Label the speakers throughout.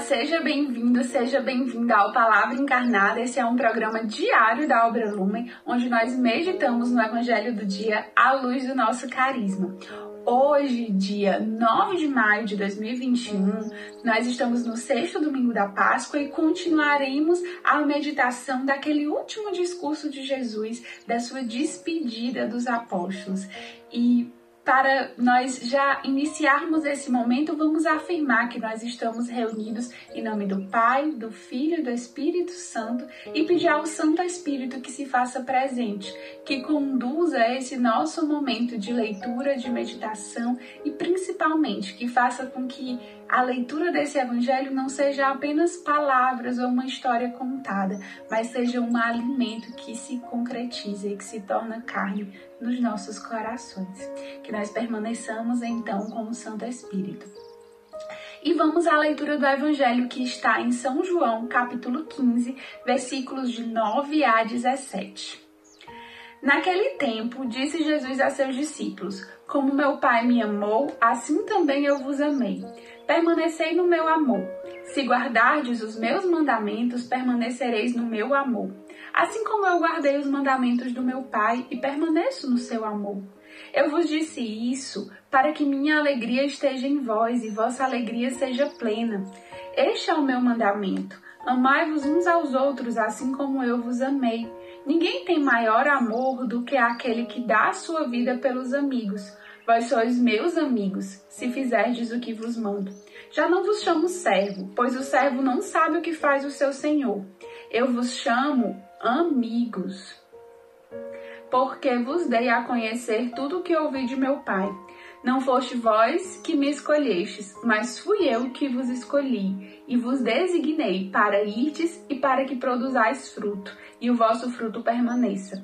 Speaker 1: Seja bem-vindo, seja bem-vinda ao Palavra Encarnada. Esse é um programa diário da obra Lumen, onde nós meditamos no Evangelho do dia à luz do nosso carisma. Hoje, dia 9 de maio de 2021, nós estamos no sexto domingo da Páscoa e continuaremos a meditação daquele último discurso de Jesus, da sua despedida dos apóstolos. E para nós já iniciarmos esse momento, vamos afirmar que nós estamos reunidos em nome do Pai, do Filho e do Espírito Santo e pedir ao Santo Espírito que se faça presente, que conduza esse nosso momento de leitura, de meditação e principalmente que faça com que a leitura desse evangelho não seja apenas palavras ou uma história contada, mas seja um alimento que se concretiza e que se torna carne nos nossos corações. Que nós permaneçamos então com o Santo Espírito. E vamos à leitura do Evangelho que está em São João, capítulo 15, versículos de 9 a 17. Naquele tempo, disse Jesus a seus discípulos: Como meu Pai me amou, assim também eu vos amei permanecei no meu amor. Se guardardes os meus mandamentos, permanecereis no meu amor. Assim como eu guardei os mandamentos do meu Pai e permaneço no seu amor. Eu vos disse isso para que minha alegria esteja em vós e vossa alegria seja plena. Este é o meu mandamento. Amai-vos uns aos outros, assim como eu vos amei. Ninguém tem maior amor do que aquele que dá a sua vida pelos amigos. Vós sois meus amigos, se fizerdes o que vos mando. Já não vos chamo servo, pois o servo não sabe o que faz o seu senhor. Eu vos chamo amigos, porque vos dei a conhecer tudo o que ouvi de meu Pai. Não foste vós que me escolhestes, mas fui eu que vos escolhi e vos designei para irdes e para que produzais fruto, e o vosso fruto permaneça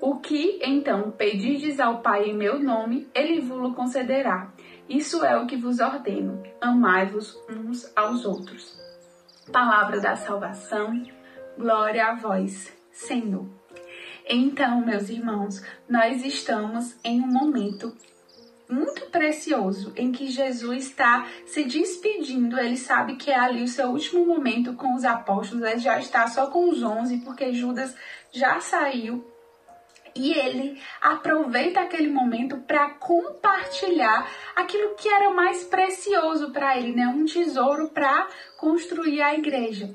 Speaker 1: o que então pedirdes ao Pai em meu nome, ele vos concederá. Isso é o que vos ordeno: amai-vos uns aos outros. Palavra da salvação, glória a vós, Senhor. Então, meus irmãos, nós estamos em um momento muito precioso em que Jesus está se despedindo. Ele sabe que é ali o seu último momento com os apóstolos. Ele já está só com os onze, porque Judas já saiu e ele aproveita aquele momento para compartilhar aquilo que era mais precioso para ele, né? Um tesouro para construir a igreja.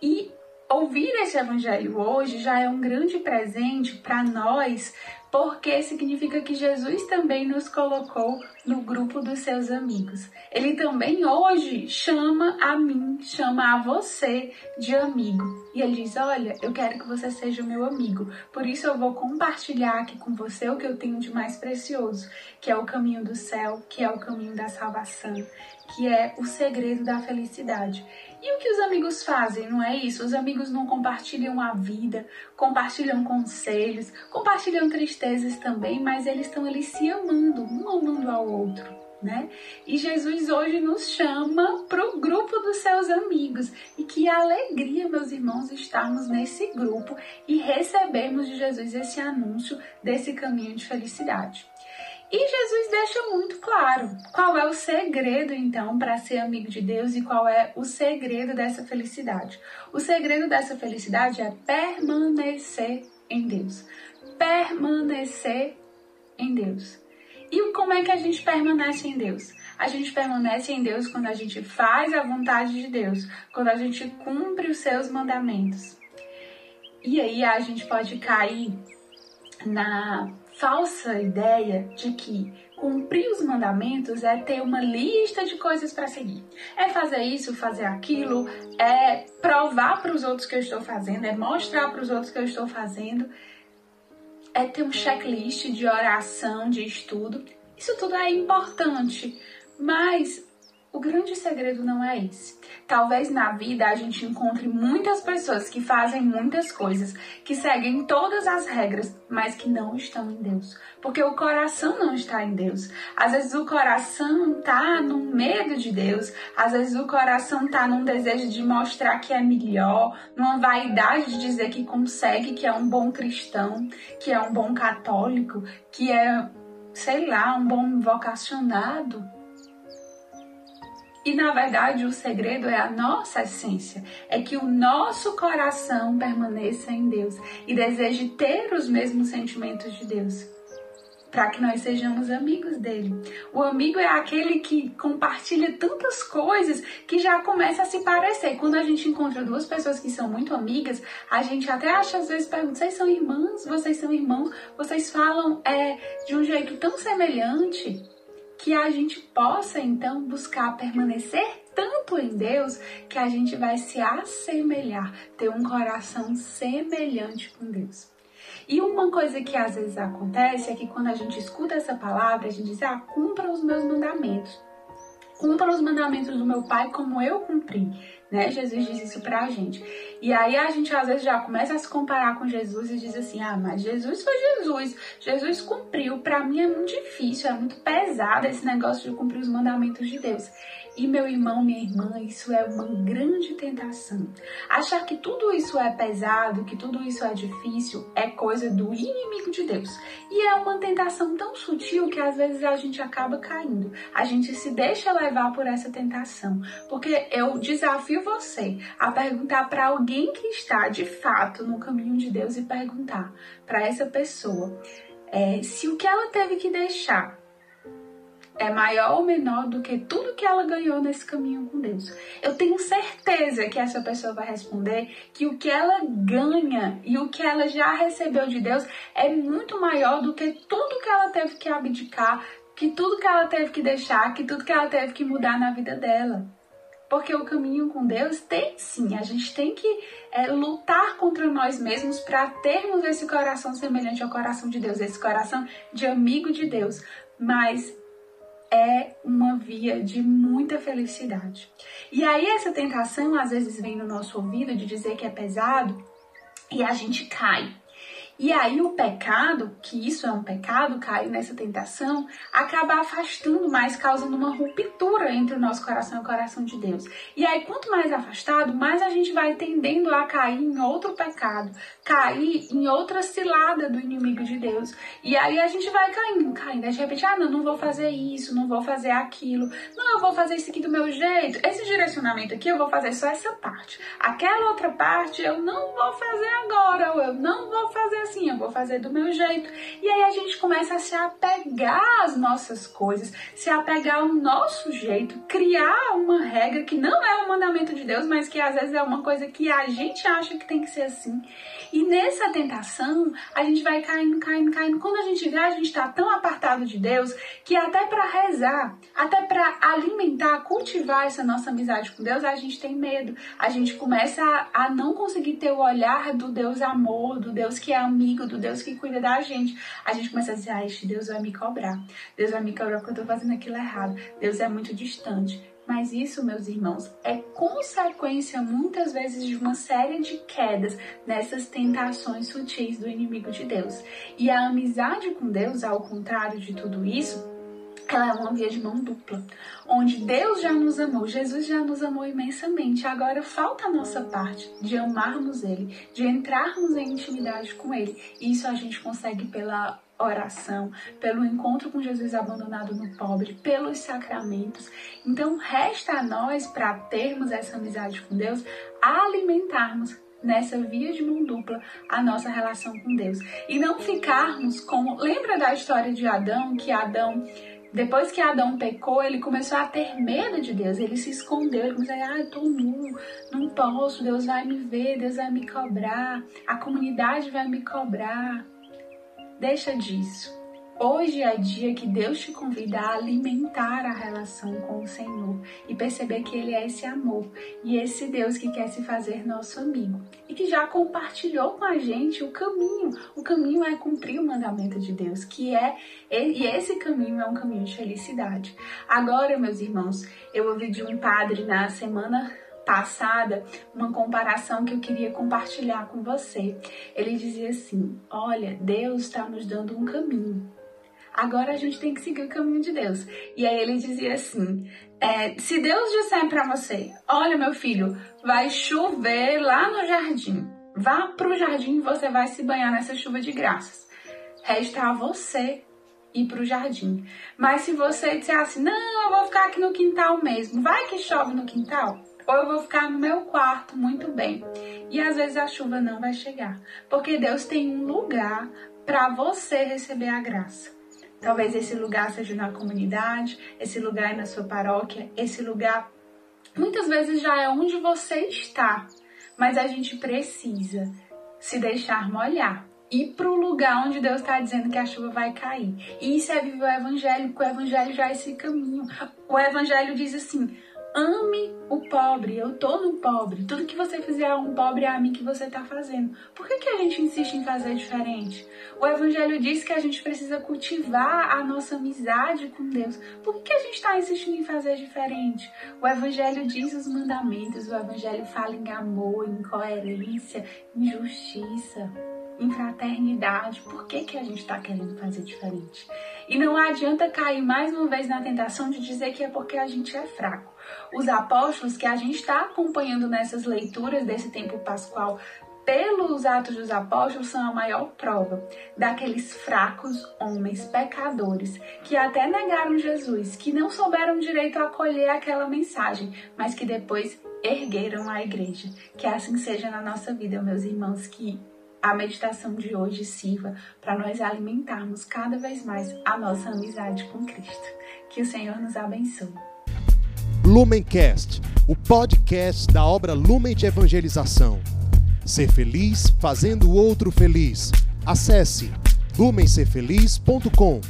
Speaker 1: E ouvir esse evangelho hoje já é um grande presente para nós, porque significa que Jesus também nos colocou no grupo dos seus amigos. Ele também hoje chama a mim, chama a você de amigo. E ele diz: Olha, eu quero que você seja meu amigo. Por isso eu vou compartilhar aqui com você o que eu tenho de mais precioso, que é o caminho do céu, que é o caminho da salvação, que é o segredo da felicidade. E o que os amigos fazem, não é isso? Os amigos não compartilham a vida, compartilham conselhos, compartilham tristezas também, mas eles estão ali se amando, um amando ao outro. Né? E Jesus hoje nos chama para o grupo dos seus amigos. E que alegria, meus irmãos, estarmos nesse grupo e recebermos de Jesus esse anúncio desse caminho de felicidade. E Jesus deixa muito claro qual é o segredo, então, para ser amigo de Deus e qual é o segredo dessa felicidade. O segredo dessa felicidade é permanecer em Deus. Permanecer em Deus. E como é que a gente permanece em Deus? A gente permanece em Deus quando a gente faz a vontade de Deus, quando a gente cumpre os seus mandamentos. E aí a gente pode cair na falsa ideia de que cumprir os mandamentos é ter uma lista de coisas para seguir. É fazer isso, fazer aquilo, é provar para os outros que eu estou fazendo, é mostrar para os outros que eu estou fazendo, é ter um checklist de oração, de estudo. Isso tudo é importante, mas o grande segredo não é esse. Talvez na vida a gente encontre muitas pessoas que fazem muitas coisas, que seguem todas as regras, mas que não estão em Deus. Porque o coração não está em Deus. Às vezes o coração está no medo de Deus, às vezes o coração está num desejo de mostrar que é melhor, numa vaidade de dizer que consegue, que é um bom cristão, que é um bom católico, que é, sei lá, um bom vocacionado. E na verdade o segredo é a nossa essência, é que o nosso coração permaneça em Deus e deseje ter os mesmos sentimentos de Deus, para que nós sejamos amigos dele. O amigo é aquele que compartilha tantas coisas que já começa a se parecer. Quando a gente encontra duas pessoas que são muito amigas, a gente até acha às vezes pergunta: vocês são irmãs? Vocês são irmãos? Vocês falam é, de um jeito tão semelhante? Que a gente possa então buscar permanecer tanto em Deus que a gente vai se assemelhar, ter um coração semelhante com Deus. E uma coisa que às vezes acontece é que quando a gente escuta essa palavra, a gente diz: "Ah, cumpra os meus mandamentos". Cumpra os mandamentos do meu Pai como eu cumpri né? Jesus diz isso pra gente. E aí a gente às vezes já começa a se comparar com Jesus e diz assim: "Ah, mas Jesus foi Jesus. Jesus cumpriu. Para mim é muito difícil, é muito pesado esse negócio de cumprir os mandamentos de Deus". E meu irmão, minha irmã, isso é uma grande tentação. Achar que tudo isso é pesado, que tudo isso é difícil, é coisa do inimigo de Deus. E é uma tentação tão sutil que às vezes a gente acaba caindo. A gente se deixa levar por essa tentação. Porque eu desafio você a perguntar para alguém que está de fato no caminho de Deus e perguntar para essa pessoa é, se o que ela teve que deixar é maior ou menor do que tudo que ela ganhou nesse caminho com Deus. Eu tenho certeza que essa pessoa vai responder que o que ela ganha e o que ela já recebeu de Deus é muito maior do que tudo que ela teve que abdicar, que tudo que ela teve que deixar, que tudo que ela teve que mudar na vida dela. Porque o caminho com Deus tem sim, a gente tem que é, lutar contra nós mesmos para termos esse coração semelhante ao coração de Deus, esse coração de amigo de Deus. Mas é uma via de muita felicidade. E aí essa tentação às vezes vem no nosso ouvido de dizer que é pesado e a gente cai. E aí o pecado, que isso é um pecado, cair nessa tentação, acaba afastando mais, causando uma ruptura entre o nosso coração e o coração de Deus. E aí quanto mais afastado, mais a gente vai tendendo a cair em outro pecado, cair em outra cilada do inimigo de Deus. E aí a gente vai caindo, caindo. De repente, ah, não, não vou fazer isso, não vou fazer aquilo. Não, eu vou fazer isso aqui do meu jeito. Esse direcionamento aqui eu vou fazer só essa parte. Aquela outra parte eu não vou fazer agora, ou eu não vou fazer assim, eu vou fazer do meu jeito. E aí a gente começa a se apegar às nossas coisas, se apegar ao nosso jeito, criar uma regra que não é o mandamento de Deus, mas que às vezes é uma coisa que a gente acha que tem que ser assim. E nessa tentação, a gente vai caindo, caindo, caindo. Quando a gente vê, a gente está tão apartado de Deus que até para rezar, até para alimentar, cultivar essa nossa amizade com Deus, a gente tem medo. A gente começa a, a não conseguir ter o olhar do Deus amor, do Deus que é amigo, do Deus que cuida da gente. A gente começa a dizer, ah, este Deus vai me cobrar. Deus vai me cobrar porque eu estou fazendo aquilo errado. Deus é muito distante. Mas isso, meus irmãos, é consequência muitas vezes de uma série de quedas nessas tentações sutis do inimigo de Deus. E a amizade com Deus, ao contrário de tudo isso, ela é uma via de mão dupla, onde Deus já nos amou, Jesus já nos amou imensamente. Agora falta a nossa parte de amarmos Ele, de entrarmos em intimidade com Ele. E isso a gente consegue pela oração, pelo encontro com Jesus abandonado no pobre, pelos sacramentos. Então, resta a nós, para termos essa amizade com Deus, alimentarmos nessa via de mão dupla a nossa relação com Deus e não ficarmos como lembra da história de Adão que Adão depois que Adão pecou, ele começou a ter medo de Deus. Ele se escondeu. Ele começou a dizer, ah, eu tô nu, não posso, Deus vai me ver, Deus vai me cobrar, a comunidade vai me cobrar. Deixa disso. Hoje é dia que Deus te convida a alimentar a relação com o Senhor e perceber que Ele é esse amor e esse Deus que quer se fazer nosso amigo e que já compartilhou com a gente o caminho. O caminho é cumprir o mandamento de Deus, que é e esse caminho é um caminho de felicidade. Agora, meus irmãos, eu ouvi de um padre na semana passada uma comparação que eu queria compartilhar com você. Ele dizia assim: Olha, Deus está nos dando um caminho agora a gente tem que seguir o caminho de Deus. E aí ele dizia assim: é, se Deus disser para você, olha meu filho, vai chover lá no jardim, vá pro jardim e você vai se banhar nessa chuva de graças. Resta a você ir pro jardim. Mas se você disser assim, não, eu vou ficar aqui no quintal mesmo, vai que chove no quintal. Ou eu vou ficar no meu quarto, muito bem. E às vezes a chuva não vai chegar, porque Deus tem um lugar para você receber a graça. Talvez esse lugar seja na comunidade, esse lugar é na sua paróquia, esse lugar muitas vezes já é onde você está, mas a gente precisa se deixar molhar. Ir para o lugar onde Deus está dizendo que a chuva vai cair. E isso é viver o Evangelho, porque o Evangelho já é esse caminho. O Evangelho diz assim: Ame o pobre, eu tô no pobre. Tudo que você fizer um pobre é a mim que você tá fazendo. Por que, que a gente insiste em fazer diferente? O Evangelho diz que a gente precisa cultivar a nossa amizade com Deus. Por que, que a gente está insistindo em fazer diferente? O Evangelho diz os mandamentos, o Evangelho fala em amor, em coerência, em justiça em fraternidade, por que, que a gente está querendo fazer diferente? E não adianta cair mais uma vez na tentação de dizer que é porque a gente é fraco. Os apóstolos que a gente está acompanhando nessas leituras desse tempo pascual pelos Atos dos Apóstolos são a maior prova daqueles fracos homens pecadores que até negaram Jesus, que não souberam direito acolher aquela mensagem, mas que depois ergueram a igreja. Que assim seja na nossa vida, meus irmãos, que a meditação de hoje sirva para nós alimentarmos cada vez mais a nossa amizade com Cristo. Que o Senhor nos abençoe.
Speaker 2: Lumencast, o podcast da obra Lumen de Evangelização. Ser feliz fazendo o outro feliz. Acesse lumencerfeliz.com.